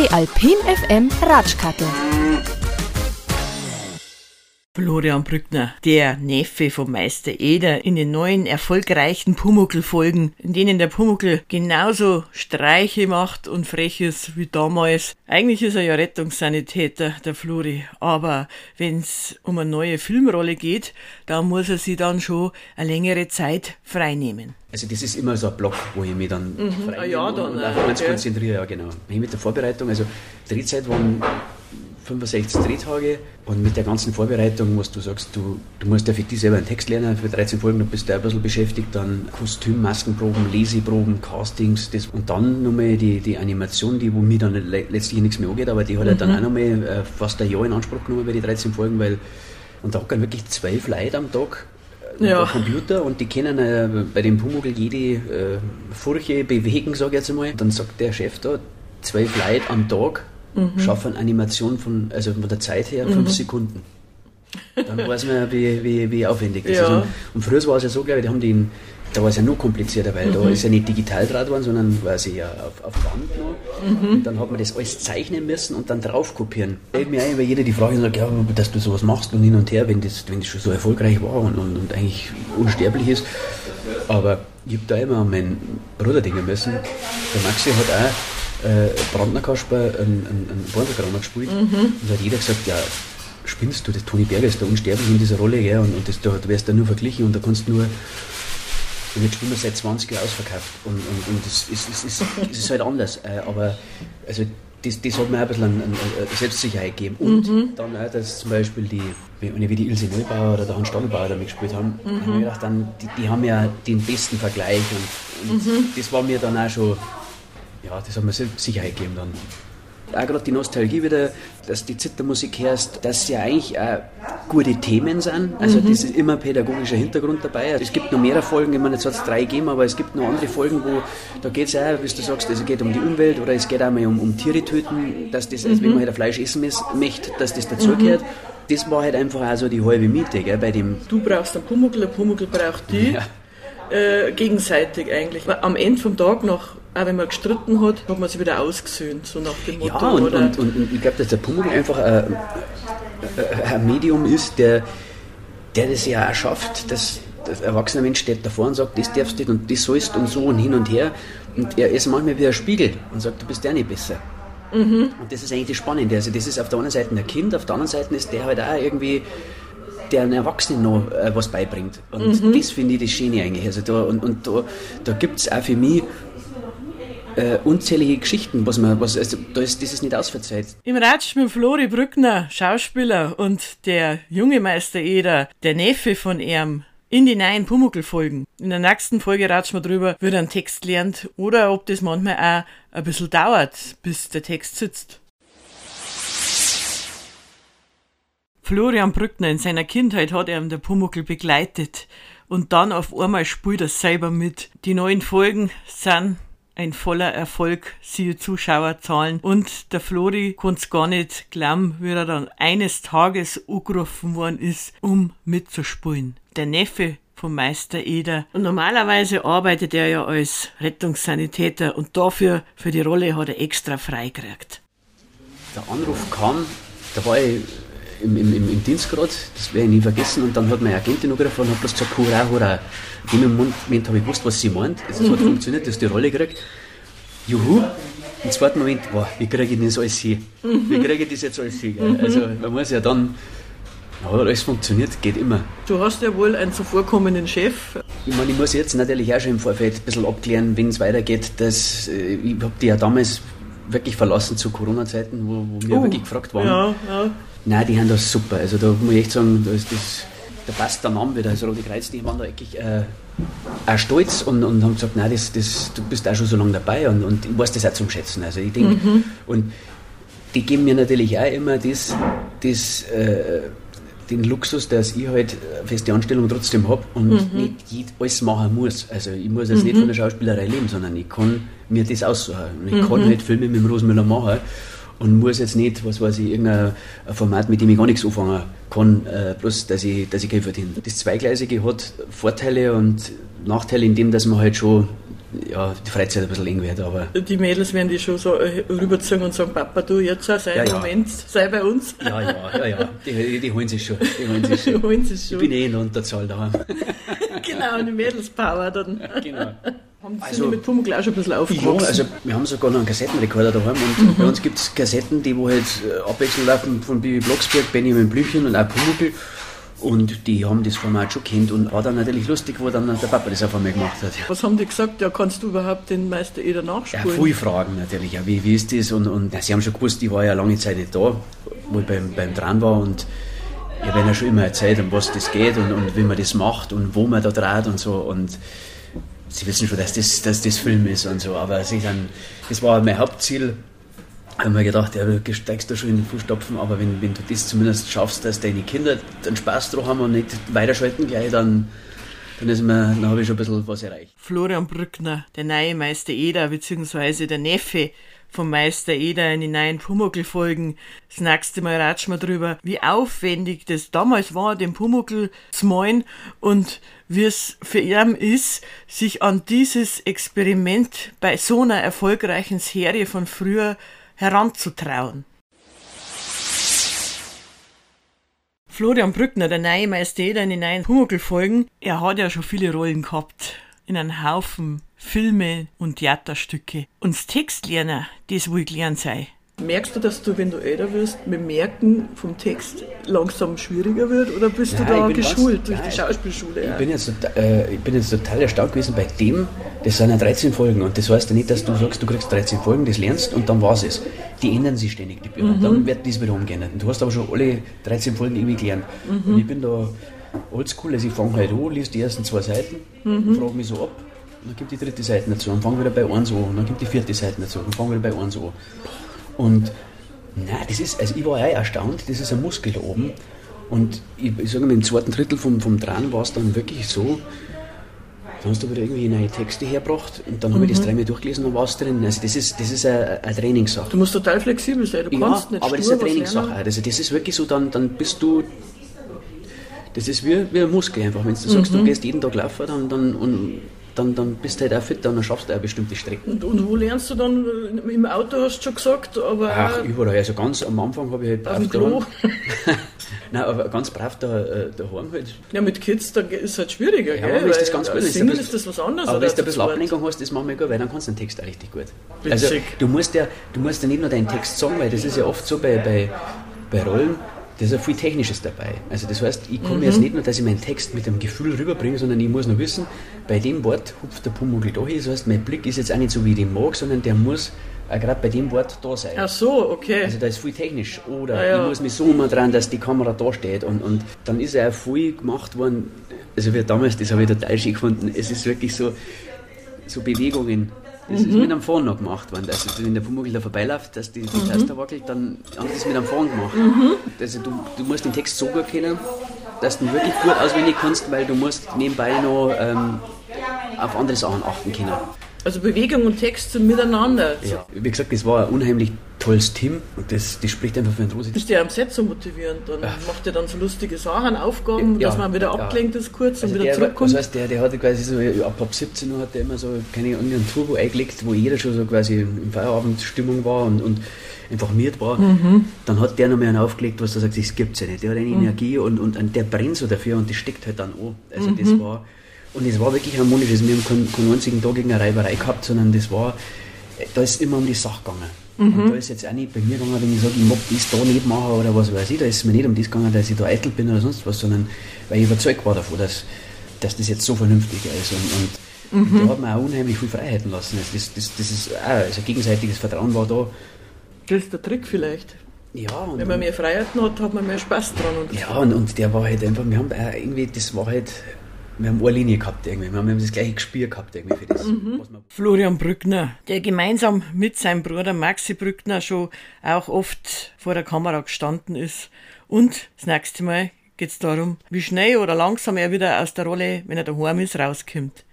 Die Alpin FM Ratschkattel. Florian Brückner, der Neffe vom Meister Eder, in den neuen erfolgreichen Pumuckl-Folgen, in denen der Pumuckl genauso Streiche macht und frech ist wie damals. Eigentlich ist er ja Rettungssanitäter, der Flori, aber wenn's um eine neue Filmrolle geht, da muss er sich dann schon eine längere Zeit freinehmen. Also das ist immer so ein Block, wo ich mich dann Mhm. frei Ah ja, dann, und äh, eins okay. konzentriere, ja genau. Ich mit der Vorbereitung, also Drehzeit waren 65 Drehtage und mit der ganzen Vorbereitung, was du sagst, du, du musst ja für dich selber einen Text lernen, für 13 Folgen, du bist da ein bisschen beschäftigt, dann Kostüm, Maskenproben, Leseproben, Castings das, und dann nochmal die, die Animation, die wo mir dann le letztlich nichts mehr angeht, aber die hat ja Mhm. dann auch nochmal äh, fast ein Jahr in Anspruch genommen bei den 13 Folgen, weil und da hocken wirklich zwölf Leute am Tag äh, Ja. am Computer und die können äh, bei dem Pumuckl jede äh, Furche bewegen, sage ich jetzt einmal. Dann sagt der Chef da, zwölf Leute am Tag schaffen Animation von, also von der Zeit her, fünf Sekunden. Dann weiß man, wie, wie, wie aufwendig das Ja. ist. Und, und früher war es ja so, glaube ich, die haben den, da war es ja noch komplizierter, weil da ist ja nicht digital draht worden, sondern war sie ja auf, auf Band noch. Und dann hat man das alles zeichnen müssen und dann drauf kopieren. Ich mir ein, weil jeder die Frage sagt, ja, dass du sowas machst und hin und her, wenn das, wenn das schon so erfolgreich war und, und, und eigentlich unsterblich ist. Aber ich habe da immer an meinen Bruder denken müssen. Der Maxi hat auch äh, Brandner Kasper einen, einen, Bornberger gespielt. Und da hat jeder gesagt, ja, spinnst du, der Toni Berger ist da unsterblich in dieser Rolle, gell? und, und das, da, da wirst du nur verglichen und da kannst du nur und jetzt spielen wir seit 20 Jahren ausverkauft. Und, und, und das ist, ist, ist, es ist halt anders. Äh, aber also das, das hat mir auch ein bisschen eine, eine Selbstsicherheit gegeben. Und dann auch, dass zum Beispiel die, wie, wie die Ilse Neubauer oder der Hans Stadelbauer da mitgespielt haben, mhm. habe ich mir gedacht, dann, die, die haben ja den besten Vergleich. Und, und das war mir dann auch schon, ja, das hat mir Sicherheit gegeben dann. Auch gerade die Nostalgie wieder, dass die Zittermusik hörst, dass ja eigentlich auch gute Themen sind. Also das ist immer ein pädagogischer Hintergrund dabei. Es gibt noch mehrere Folgen, ich meine, jetzt hat es drei gegeben, aber es gibt noch andere Folgen, wo da geht es auch, wie du sagst, es geht um die Umwelt oder es geht auch mal um, um Tiere töten, dass das, also wenn man halt ein Fleisch essen möchte, dass das dazugehört. Das war halt einfach auch so die halbe Miete, gell, bei dem Du brauchst einen Pumuckl, der Pumuckl braucht die. Ja. Äh, gegenseitig eigentlich. Am Ende vom Tag noch, auch wenn man gestritten hat, hat man sich wieder ausgesöhnt, so nach dem Motto. Ja, und, oder? und, und, und ich glaube, dass der Pumuckl einfach ein, ein Medium ist, der, der das ja auch schafft, dass der erwachsene Mensch steht davor und sagt, das darfst du nicht und das sollst und so und hin und her. Und er ist manchmal wie ein Spiegel und sagt, du bist ja nicht besser. Und das ist eigentlich das Spannende. Also das ist auf der einen Seite ein Kind, auf der anderen Seite ist der halt auch irgendwie der einem Erwachsenen noch äh, was beibringt. Und das finde ich das Schöne eigentlich. Also da, und, und da, da gibt es auch für mich äh, unzählige Geschichten, was man, was, also da ist, das ist nicht ausverzeiht. Im Ratsch mit Flori Brückner, Schauspieler und der junge Meister Eder, der Neffe von ihm, in die neuen Pumuckl-Folgen. In der nächsten Folge ratschen wir drüber, wie er einen Text lernt oder ob das manchmal auch ein bisschen dauert, bis der Text sitzt. Florian Brückner in seiner Kindheit hat er ihm der Pumuckl begleitet und dann auf einmal spielt er selber mit. Die neuen Folgen sind ein voller Erfolg, siehe Zuschauerzahlen. Und der Flori konnte gar nicht glauben, wie er dann eines Tages angerufen worden ist, um mitzuspielen. Der Neffe vom Meister Eder. Und normalerweise arbeitet er ja als Rettungssanitäter und dafür, für die Rolle, hat er extra freigekriegt. Der Anruf kam, da war ich im, im, im, Dienst gerade, das werde ich nie vergessen, und dann hat meine Agentin angerufen und hat bloß gesagt, hurra, hurra. In dem Moment habe ich gewusst, was sie meint. Es hat funktioniert, dass die Rolle gekriegt. Juhu. Im zweiten Moment, boah, wie kriege ich das alles hin? Wie kriege ich das jetzt alles hin? gell? Also man muss ja dann, ja, alles funktioniert, geht immer. Du hast ja wohl einen zuvorkommenden Chef. Ich meine, ich muss jetzt natürlich auch schon im Vorfeld ein bisschen abklären, wenn es weitergeht, dass äh, ich habe die ja damals wirklich verlassen zu Corona-Zeiten, wo, wo wir Oh, wirklich gefragt waren. Ja, ja. Nein, die haben das super. Also da muss ich echt sagen, da, das, da passt der Name wieder. Also Rote Kreuz, die waren da wirklich äh, auch stolz und, und haben gesagt, nein, das, das, du bist auch schon so lange dabei und, und ich weiß das auch zum Schätzen. Also ich denke, und die geben mir natürlich auch immer das, das äh, den Luxus, dass ich halt feste Anstellung trotzdem habe und nicht jed- alles machen muss. Also ich muss jetzt nicht von der Schauspielerei leben, sondern ich kann mir das aussuchen. Und ich kann halt Filme mit dem Rosenmüller machen und muss jetzt nicht, was weiß ich, irgendein ein Format, mit dem ich gar nichts anfangen kann, äh, bloß, dass ich, dass ich Geld verdiene. Das Zweigleisige hat Vorteile und Nachteile in dem, dass man halt schon ja, die Freizeit ein bisschen eng wird. Aber die Mädels werden die schon so äh, rüberziehen und sagen, Papa, du jetzt sei ja, ja. Moment, sei bei uns. Ja, ja, ja, ja. Die, die, holen sich schon. Die holen sich schon. holen sich schon. Ich bin eh in der Unterzahl daheim. genau, die Mädelspower dann. Genau. Also, mit Pumuckl auch schon ein bisschen aufgewachsen? Ja, also wir haben sogar noch einen Kassettenrekorder daheim und mhm. bei uns gibt es Kassetten, die wo halt äh, abwechselnd laufen von Bibi Blocksberg, Benjamin Blümchen und auch Pumuckl. Und die haben das Format schon kennt und war dann natürlich lustig, wo dann der Papa das auf einmal gemacht hat. Ja. Was haben die gesagt? Ja, kannst du überhaupt den Meister Eder nachspielen? Ja, viele Fragen natürlich. Ja, wie, wie ist das? Und, und ja, sie haben schon gewusst, ich war ja lange Zeit nicht da, wo ich beim, beim dran war und ich habe ja schon immer erzählt, um was das geht und, und wie man das macht und wo man da dreht und so. Und sie wissen schon, dass das, dass das Film ist und so. Aber sie dann, das war mein Hauptziel, haben wir gedacht, ja, du steigst da schon in den Fußstapfen, aber wenn, wenn du das zumindest schaffst, dass deine Kinder dann Spaß drauf haben und nicht weiterschalten gleich, dann, dann, ist mir, dann habe ich schon ein bisschen was erreicht. Florian Brückner, der neue Meister Eder, beziehungsweise der Neffe vom Meister Eder in den neuen Pumuckl-Folgen. Nächste Mal ratschen wir drüber, wie aufwendig das damals war, den Pumuckl zu malen und wie es für ihn ist, sich an dieses Experiment bei so einer erfolgreichen Serie von früher heranzutrauen. Florian Brückner, der neue Majestäter in den neuen Pumuckl-Folgen, er hat ja schon viele Rollen gehabt. In einem Haufen Filme und Theaterstücke. Und das Textlernen, das will gelernt sein. Merkst du, dass du, wenn du älter wirst, mit Merken vom Text langsam schwieriger wird oder bist nein, du da geschult ganz, durch nein, die Schauspielschule? Ich, bin jetzt, äh, ich bin jetzt total erstaunt gewesen bei dem, das sind ja 13 Folgen und das heißt ja nicht, dass du sagst, du kriegst 13 Folgen, das lernst und dann war es. Die ändern sich ständig, die Bücher. Mhm. Dann wird das wieder umgeändert. Und du hast aber schon alle 13 Folgen irgendwie gelernt. Mhm. Und ich bin da oldschool, also ich fange halt an, lese die ersten zwei Seiten, mhm. frage mich so ab, dann gibt die dritte Seite dazu und fange wieder bei 1 an, dann gibt die vierte Seite dazu und fange wieder bei 1 an. Und na, das ist, also ich war ja erstaunt, das ist ein Muskel oben. Und ich, ich sage mal, im zweiten Drittel vom, vom Dran war es dann wirklich so, dann hast du wieder irgendwie neue Texte hergebracht und dann mhm. habe ich das mhm. dreimal durchgelesen und war es drin. Also das ist, das ist eine, eine Trainingssache. Du musst total flexibel sein, du ja, kannst nicht aber das ist eine Trainingssache. Also das ist wirklich so, dann, dann bist du, das ist wie, wie ein Muskel einfach. Wenn du sagst, mhm. du gehst jeden Tag laufen, dann, dann und dann, dann bist du halt auch fit und dann schaffst du auch bestimmte Strecken. Und, und wo lernst du dann? Im Auto hast du schon gesagt, aber. Ach, überall. Also ganz am Anfang habe ich halt brav daheim. Nein, aber ganz brav da, äh, daheim halt. Ja, mit Kids da ist es halt schwieriger, ja, gell? ist das ganz gut. Singen ist, das was anderes. Aber wenn du ein bisschen Ablenkung hast, das macht mir gut, weil dann kannst du den Text auch richtig gut. Witzig. Also du musst ja, du musst ja nicht nur deinen Text sagen, weil das ist ja oft so bei, bei, bei Rollen, da ist ja viel Technisches dabei. Also das heißt, ich komme mhm. jetzt nicht nur, dass ich meinen Text mit einem Gefühl rüberbringe, sondern ich muss noch wissen, bei dem Wort hupft der Pumuckl da hin. Das heißt, mein Blick ist jetzt auch nicht so, wie ich den mag, sondern der muss auch gerade bei dem Wort da sein. Ach so, okay. Also da ist viel technisch. Oder ah, ja. ich muss mich so immer dran, dass die Kamera da steht. Und, und dann ist auch viel gemacht worden, also wie damals, das habe ich total schön gefunden, es ist wirklich so, so Bewegungen das mhm. ist mit einem Fahren noch gemacht worden. Also wenn der Pumuckl da vorbeiläuft, dass die, die mhm. Taste wackelt, dann haben die das mit einem Fahren gemacht. Mhm. Also du, du musst den Text so gut kennen, dass du ihn wirklich gut auswendig kannst, weil du musst nebenbei noch ähm, auf andere Sachen achten können. Also Bewegung und Text sind miteinander. Ja, wie gesagt, das war ein unheimlich tolles Team und das, das spricht einfach für ein Rosi. Bist du ja am Set so motivierend und ja. macht dir dann so lustige Sachen, Aufgaben, ja, dass man wieder ja. abgelenkt ist kurz also und wieder der, zurückkommt. Das heißt, der, der hatte quasi so, ab, ab 17 Uhr hat der immer so, keine Ahnung, einen Turbo eingelegt, wo jeder schon so quasi in Feierabendstimmung war und, und einfach miert war. Mhm. Dann hat der noch mal einen aufgelegt, was er sagt, das gibt's ja nicht. Der hat eine mhm. Energie und, und, und der brennt so dafür und das steckt halt dann an. Also mhm. das war und es war wirklich harmonisch. Also wir haben keinen, keinen einzigen Tag gegen eine Reiberei gehabt, sondern das war, da ist immer um die Sache gegangen. Mhm. Und da ist jetzt auch nicht bei mir gegangen, wenn ich sage, ich mag das da nicht machen oder was weiß ich, da ist es mir nicht um das gegangen, dass ich da eitel bin oder sonst was, sondern weil ich überzeugt war davon, dass, dass das jetzt so vernünftig ist. Und, und, mhm. da hat man auch unheimlich viel Freiheiten lassen. Also das, das, das ist auch, also gegenseitiges Vertrauen war da. Das ist der Trick vielleicht. Ja, Wenn man mehr Freiheiten hat, hat man mehr Spaß dran. Und ja, und, und der war halt einfach, wir haben irgendwie, das war halt, wir haben eine Linie gehabt irgendwie. Wir haben das gleiche Gespür gehabt irgendwie für das. Mhm. Florian Brückner, der gemeinsam mit seinem Bruder Maxi Brückner schon auch oft vor der Kamera gestanden ist. Und das nächste Mal geht es darum, wie schnell oder langsam er wieder aus der Rolle, wenn er daheim ist, rauskommt.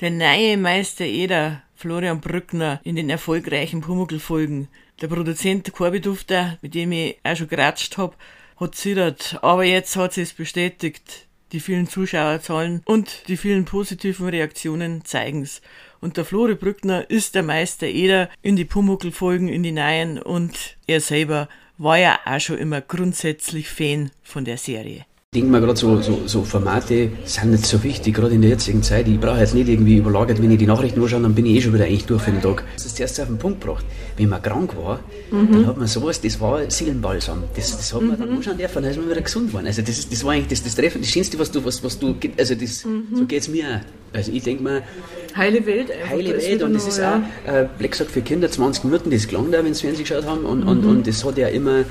Der neue Meister Eder, Florian Brückner, in den erfolgreichen Pumuckl-Folgen. Der Produzent Corby Dufter, mit dem ich auch schon geratscht habe, hat zittert. Aber jetzt hat sie es bestätigt. die vielen Zuschauerzahlen und die vielen positiven Reaktionen zeigen's. Und der Flori Brückner ist der Meister Eder in die Pumuckl-Folgen, in die Neuen und er selber war ja auch schon immer grundsätzlich Fan von der Serie. Ich denke mal, gerade so, so, so Formate sind nicht so wichtig, gerade in der jetzigen Zeit. Ich brauche jetzt nicht irgendwie überlagert, wenn ich die Nachrichten anschaue, dann bin ich eh schon wieder eigentlich durch für den Tag. Das ist erst auf den Punkt gebracht. Wenn man krank war, mhm. dann hat man sowas, das war Seelenbalsam. Das, das hat man mhm. dann anschauen dürfen, dann ist man wieder gesund geworden. Also das, ist, das war eigentlich das, das Treffen, das Schönste, was du, was, was du, also das, mhm. so geht's mir auch. Also ich denke mal, Heile Welt. Heile Welt und das ist auch, äh, Black sagt für Kinder 20 Minuten, das klang da, wenn sie Fernsehen geschaut haben und, und, mhm. und das hat ja immer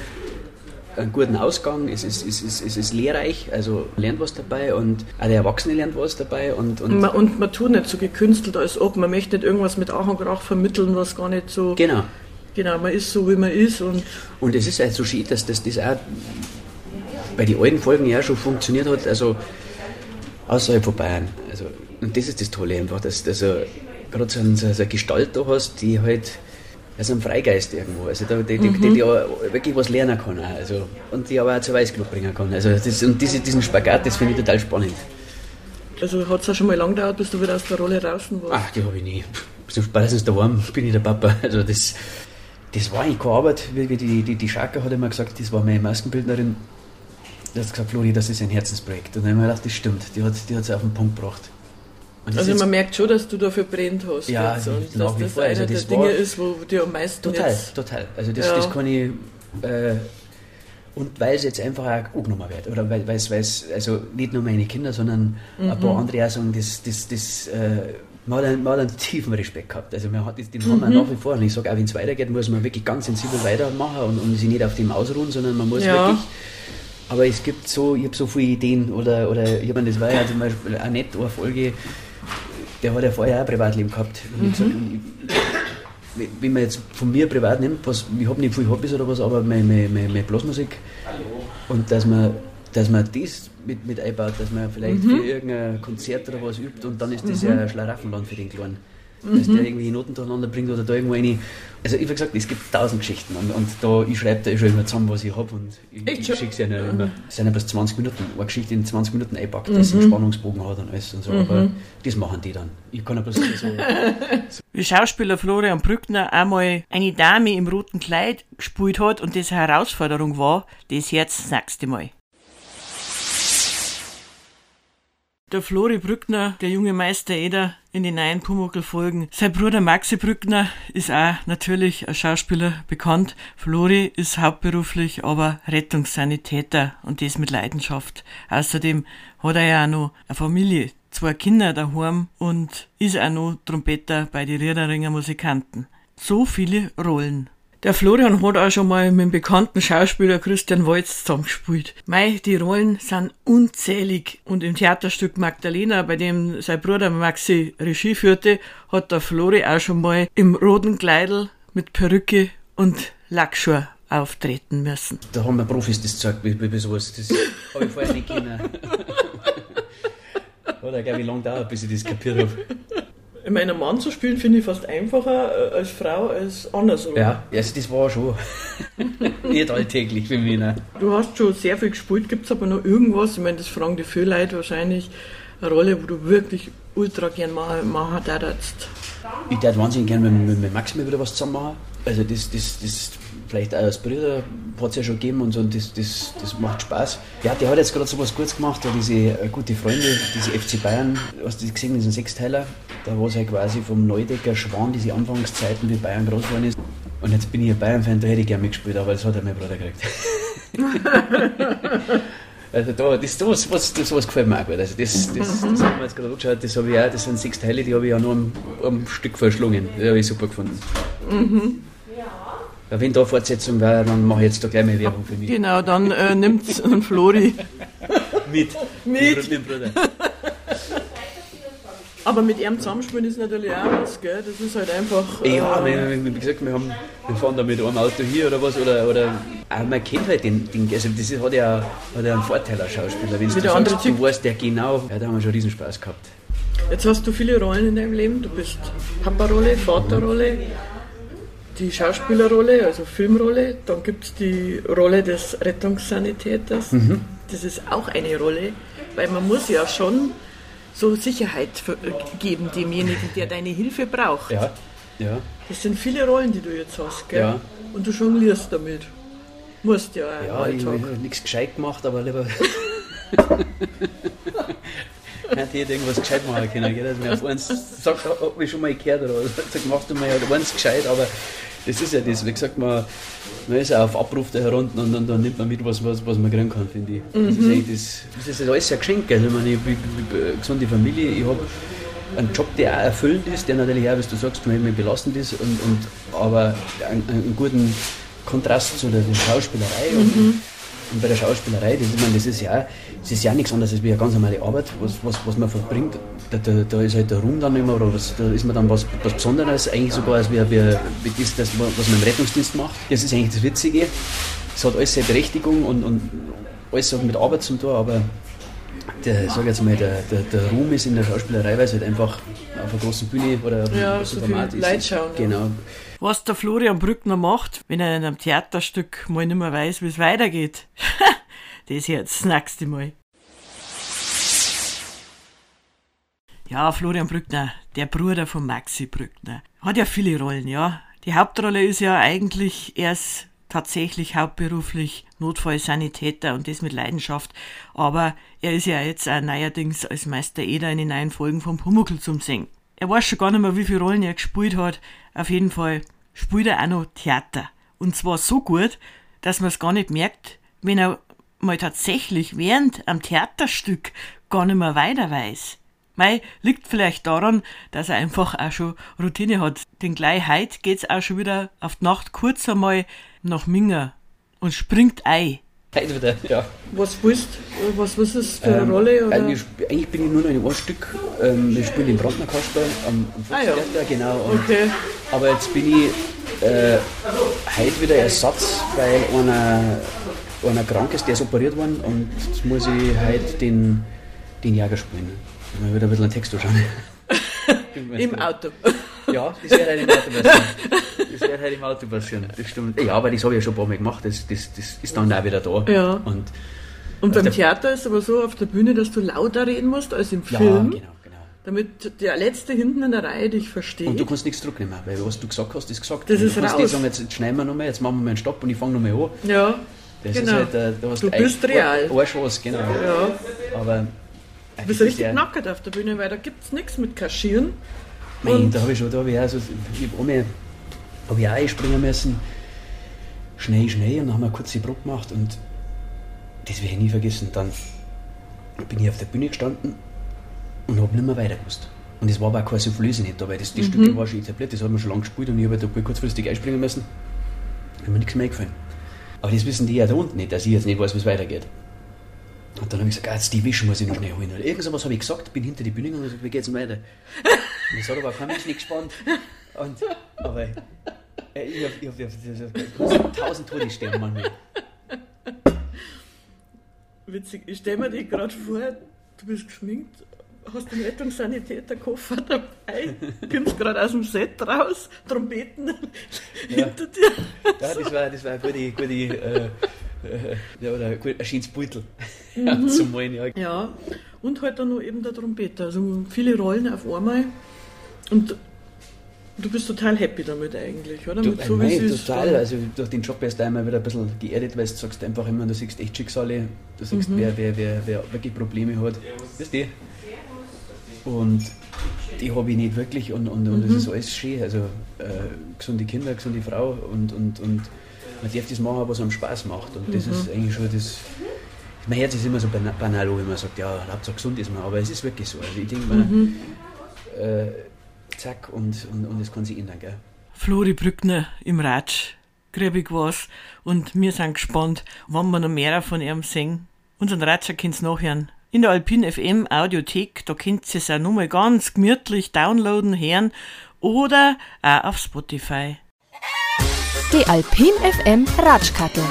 einen guten Ausgang, es ist, es, ist, es ist lehrreich, also lernt was dabei und auch der Erwachsene lernt was dabei. Und, und, man, und man tut nicht so gekünstelt, als ob man möchte nicht irgendwas mit Ach und Krach vermitteln, was gar nicht so... Genau. Genau, man ist so, wie man ist. Und, und es ist halt so schön, dass das, das auch bei den alten Folgen ja schon funktioniert hat, also außerhalb von Bayern. Also, und das ist das Tolle einfach, dass, dass du gerade so, eine, so eine Gestalt da hast, die halt also ein Freigeist irgendwo, also die, die, mhm. die, die auch wirklich was lernen kann. Auch. Also, und die aber auch zur Weißglut bringen kann. Also das, und diese, diesen Spagat, das finde ich total spannend. Also hat es auch schon mal lang gedauert, bis du wieder aus der Rolle draußen warst? Ach, die habe ich nie. Spätestens daheim bin ich der Papa. Also das, das war eigentlich keine Arbeit. Wie die, die, die Schaka hat immer gesagt, das war meine Maskenbildnerin. Die hat gesagt, Flori, das ist ein Herzensprojekt. Und dann habe ich mir gedacht, das stimmt, die hat es auf den Punkt gebracht. Also man merkt schon, dass du dafür brennt hast. Ja, jetzt, und dass das vor. Also einer das der Dinge ist, wo dir am meisten Total, jetzt, total. Also das, ja. das kann ich... Äh, und weil es jetzt einfach auch angenommen wird. Oder weil es, also nicht nur meine Kinder, sondern mhm. ein paar andere auch sagen, das, das, das, äh, man, hat einen, man hat einen tiefen Respekt gehabt. Also man hat, den mhm. haben wir nach wie vor. Und ich sage, auch wenn es weitergeht, muss man wirklich ganz sensibel weitermachen und, und sich nicht auf dem ausruhen, sondern man muss ja. wirklich aber es gibt so, ich habe so viele Ideen oder, oder ich meine, das war ja zum Beispiel auch nicht eine Folge, der hat ja vorher auch ein Privatleben gehabt. Mhm. Gesagt, ich, wenn man jetzt von mir privat nimmt, was, ich habe nicht viel Hobbys oder was, aber meine, meine, meine Blasmusik und dass man, dass man das mit, mit einbaut, dass man vielleicht mhm. für irgendein Konzert oder was übt und dann ist das mhm. ja ein Schlaraffenland für den Kleinen dass der mhm. irgendwie Noten durcheinander bringt oder da irgendwo eine. Also ich habe gesagt, es gibt tausend Geschichten und, und da, ich schreibe da schon immer zusammen, was ich habe und ich, ich schicke sie ja immer. Es sind ja bloß 20 Minuten, eine Geschichte in 20 Minuten einpackt, mhm. dass einen Spannungsbogen hat und alles und so, mhm. aber das machen die dann. Ich kann ja bloß so... so. Wie Schauspieler Florian Brückner einmal eine Dame im roten Kleid gespielt hat und das eine Herausforderung war, das jetzt das nächste Mal. Der Flori Brückner, der junge Meister Eder in den neuen Pumuckl-Folgen. Sein Bruder Maxi Brückner ist auch natürlich als Schauspieler bekannt. Flori ist hauptberuflich aber Rettungssanitäter und das mit Leidenschaft. Außerdem hat er ja auch noch eine Familie, zwei Kinder daheim und ist auch noch Trompeter bei den Riederinger Musikanten. So viele Rollen. Der Florian hat auch schon mal mit dem bekannten Schauspieler Christian Walz zusammengespielt. Mei, die Rollen sind unzählig. Und im Theaterstück Magdalena, bei dem sein Bruder Maxi Regie führte, hat der Flori auch schon mal im roten Kleidel mit Perücke und Lackschuhe auftreten müssen. Da haben wir Profis das gesagt, wie, wie, sowas. Das habe ich vorher nicht kennen. Oder glaube ich lange dauert, bis ich das kapiert habe. Ich meine, Mann zu spielen finde ich fast einfacher äh, als Frau als andersrum. Ja, also das war schon nicht alltäglich für mich. Ne? Du hast schon sehr viel gespielt, gibt es aber noch irgendwas, ich meine, das fragen die viele Leute wahrscheinlich, eine Rolle, wo du wirklich ultra gern machen, machen darfst? Ich würde wahnsinnig gerne mit, mit, Max mal wieder was zusammen machen. Also das, das, das vielleicht auch als Brüder hat es ja schon gegeben und so, und das, das, das macht Spaß. Ja, der hat jetzt gerade so was Gutes gemacht, da diese äh, gute Freunde, diese FC Bayern, hast du gesehen, diesen Sechsteiler, da war es halt quasi vom Neudecker Schwan, diese Anfangszeiten, wie Bayern groß geworden ist. Und jetzt bin ich ein Bayern-Fan, da hätte ich gerne mitgespielt, aber das hat er mein Bruder gekriegt. Also da, das, das, was, das, was gefällt mir auch gut. Also das, das, das, haben wir jetzt gerade angeschaut, das habe ich auch, das sind sechs Teile, die habe ich auch noch am, am Stück verschlungen. Das habe ich super gefunden. Mhm. Ja, wenn da Fortsetzung wäre, dann mache ich jetzt da gleich mal Werbung für mich. Genau, dann äh, nimmt Flori mit. mit. mit Bruder. Aber mit ihm zusammenspielen ist natürlich auch was, gell? Das ist halt einfach. Äh ja, wie, wie gesagt, wir, haben, wir fahren da mit einem Auto hier oder was, oder, oder auch man kennt halt den Ding. Also das hat ja, hat ja einen Vorteil als Schauspieler. Wenn du, sagst, du weißt der genau, ja, da haben wir schon riesen Spaß gehabt. Jetzt hast du viele Rollen in deinem Leben. Du bist Papa-Rolle, Vaterrolle, die Schauspielerrolle, also Filmrolle, dann gibt es die Rolle des Rettungssanitäters. Mhm. Das ist auch eine Rolle. Weil man muss ja schon so Sicherheit geben demjenigen, der deine Hilfe braucht. Ja, ja. Das sind viele Rollen, die du jetzt hast, gell? Ja. Und du jonglierst damit. Musst ja. Ja, ich habe nichts gescheit gemacht, aber lieber. Hätte ich irgendwas gescheit machen können, gell? dass mir auf eins sagt, ob ich schon mal gehört oder sagt, machst du mal eins gescheit, aber das ist ja das, wie gesagt, man, man ist ja auf Abruf da herunten und, und dann nimmt man mit, was, was, was man kriegen kann, finde ich. Mhm. Das, ist mhm. das, das ist alles ein Geschenk. Also, ich meine, ich, eine gesunde Familie, ich habe einen Job, der auch erfüllend ist, der natürlich auch, wie du sagst, manchmal belastend ist, und, und, aber einen, einen guten Kontrast zu der, der Schauspielerei. Mhm. Und, und bei der Schauspielerei, das, ich meine, das ist ja, das ist ja nichts anderes als wie eine ganz normale Arbeit, was, was, was man verbringt. Da, da, da ist halt der Ruhm dann immer, oder was, da ist man dann was, was Besonderes, eigentlich sogar als wie, wie, wie das, das, was man im Rettungsdienst macht. Das ist eigentlich das Witzige. Es hat alles seine Berechtigung und, und alles hat mit Arbeit zu tun, aber der, sag jetzt mal, der, der, der Ruhm ist in der Schauspielerei, weil es halt einfach auf einer großen Bühne oder auf ja, einem so Format ist. Leute schauen. Genau. Was der Florian Brückner macht, wenn er in einem Theaterstück mal nicht mehr weiß, wie es weitergeht. das jetzt das nächste Mal. Ja, Florian Brückner, der Bruder von Maxi Brückner. Hat ja viele Rollen, ja. Die Hauptrolle ist ja eigentlich erst tatsächlich hauptberuflich Notfallsanitäter und das mit Leidenschaft. Aber er ist ja jetzt auch neuerdings als Meister Eder in den neuen Folgen vom Pumuckl zum Singen. Er weiß schon gar nicht mehr, wie viele Rollen er gespielt hat. Auf jeden Fall spielt er auch noch Theater. Und zwar so gut, dass man es gar nicht merkt, wenn er mal tatsächlich während am Theaterstück gar nicht mehr weiter weiß. Mei, liegt vielleicht daran, dass er einfach auch schon Routine hat. Denn gleich heute geht's auch schon wieder auf die Nacht kurz einmal nach Minger und springt ein. Heute wieder, ja. Was willst Was, was ist für eine ähm, Rolle? Oder? Eigentlich, eigentlich bin ich nur noch in einem Stück. Ähm, wir spielen im Brandner Kasperl am, am ah, ja. genau. Und, okay. Aber jetzt bin ich äh, heute wieder Ersatz, weil einer, einer krank ist, der ist operiert worden und jetzt muss ich heute den, den Jäger spielen. Mal wieder ein bisschen einen Text anschauen. Im Auto. Ja, das wird halt im Auto passieren. Das wird halt im Auto passieren. Das stimmt. Ja, aber das habe ich ja schon ein paar Mal gemacht. Das, das, das ist dann auch wieder da. Ja. Und, und beim Theater ist es aber so auf der Bühne, dass du lauter reden musst als im Film. Ja, genau, genau. Damit der Letzte hinten in der Reihe dich versteht. Und du kannst nichts zurücknehmen, weil was du gesagt hast, ist gesagt. Das und ist du kannst raus. nicht sagen, jetzt schneiden wir nochmal, jetzt machen wir mal einen Stopp und ich fange nochmal an. Ja. Das genau. Halt, äh, du, du bist real. Arsch was, genau. Ja. Aber Du bist richtig ja, nackert auf der Bühne, weil da gibt es nichts mit Kaschieren. Nein, da habe ich schon, da habe ich auch so, ich habe hab ich auch einspringen müssen. Schnee, Schnee, und dann haben wir eine kurze Probe gemacht und das werde ich nie vergessen. Dann bin ich auf der Bühne gestanden und habe nicht mehr weiter gewusst. Und es war aber auch keine Soufflöse nicht da, weil das, die mhm. Stücke war schon etabliert, das hat man schon lange gespielt und ich habe halt da kurzfristig einspringen müssen. Da hat mir nichts mehr gefallen. Aber das wissen die ja da unten nicht, dass ich jetzt nicht weiß, wie es weitergeht. Und dann habe ich gesagt, ah, die Wischen muss ich noch schnell holen. Oder irgend sowas habe ich gesagt, bin hinter die Bühne und gesagt, wie geht's denn weiter? Und das hat aber kein Mensch nicht gespannt. Und, aber äh, ich habe hab, hab, hab, tausend Tode sterben manchmal. Witzig, ich stelle mir dich gerade vor, du bist geschminkt, hast den Rettungssanitäterkoffer dabei, kommst gerade aus dem Set raus, Trompeten ja. hinter dir. Ja, das war, das war eine gute, gute äh, ja, oder ein schönes Beutel mhm. zum Malen. Ja. ja, und halt dann noch eben der Trompeter. Also viele Rollen auf einmal. Und du bist total happy damit eigentlich, oder? Du, Mit so, nein, total. Also durch den Job erst einmal wieder ein bisschen geerdet, weil du sagst einfach immer, du siehst echt Schicksale, du siehst, mhm. wer, wer, wer, wer wirklich Probleme hat. Weißt du? Und die habe ich nicht wirklich und, und, und mhm. das ist alles schön. Also äh, gesunde Kinder, gesunde Frau und, und, und man darf das machen, was einem Spaß macht. Und das mhm. ist eigentlich schon das. Mein Herz ist immer so banal, wenn man sagt, ja, Hauptsache gesund ist man, aber es ist wirklich so. Also ich denke mal, mhm. äh, zack, und, und, und das kann sich ändern. Gell? Flori Brückner im Ratsch, gräbig was. Und wir sind gespannt, wann wir noch mehr von ihm sehen. Unseren Ratscher könnt ihr nachhören. In der Alpin FM Audiothek, da könnt ihr es auch nochmal ganz gemütlich downloaden, hören oder auch auf Spotify. Die Alpin FM Ratschkattel.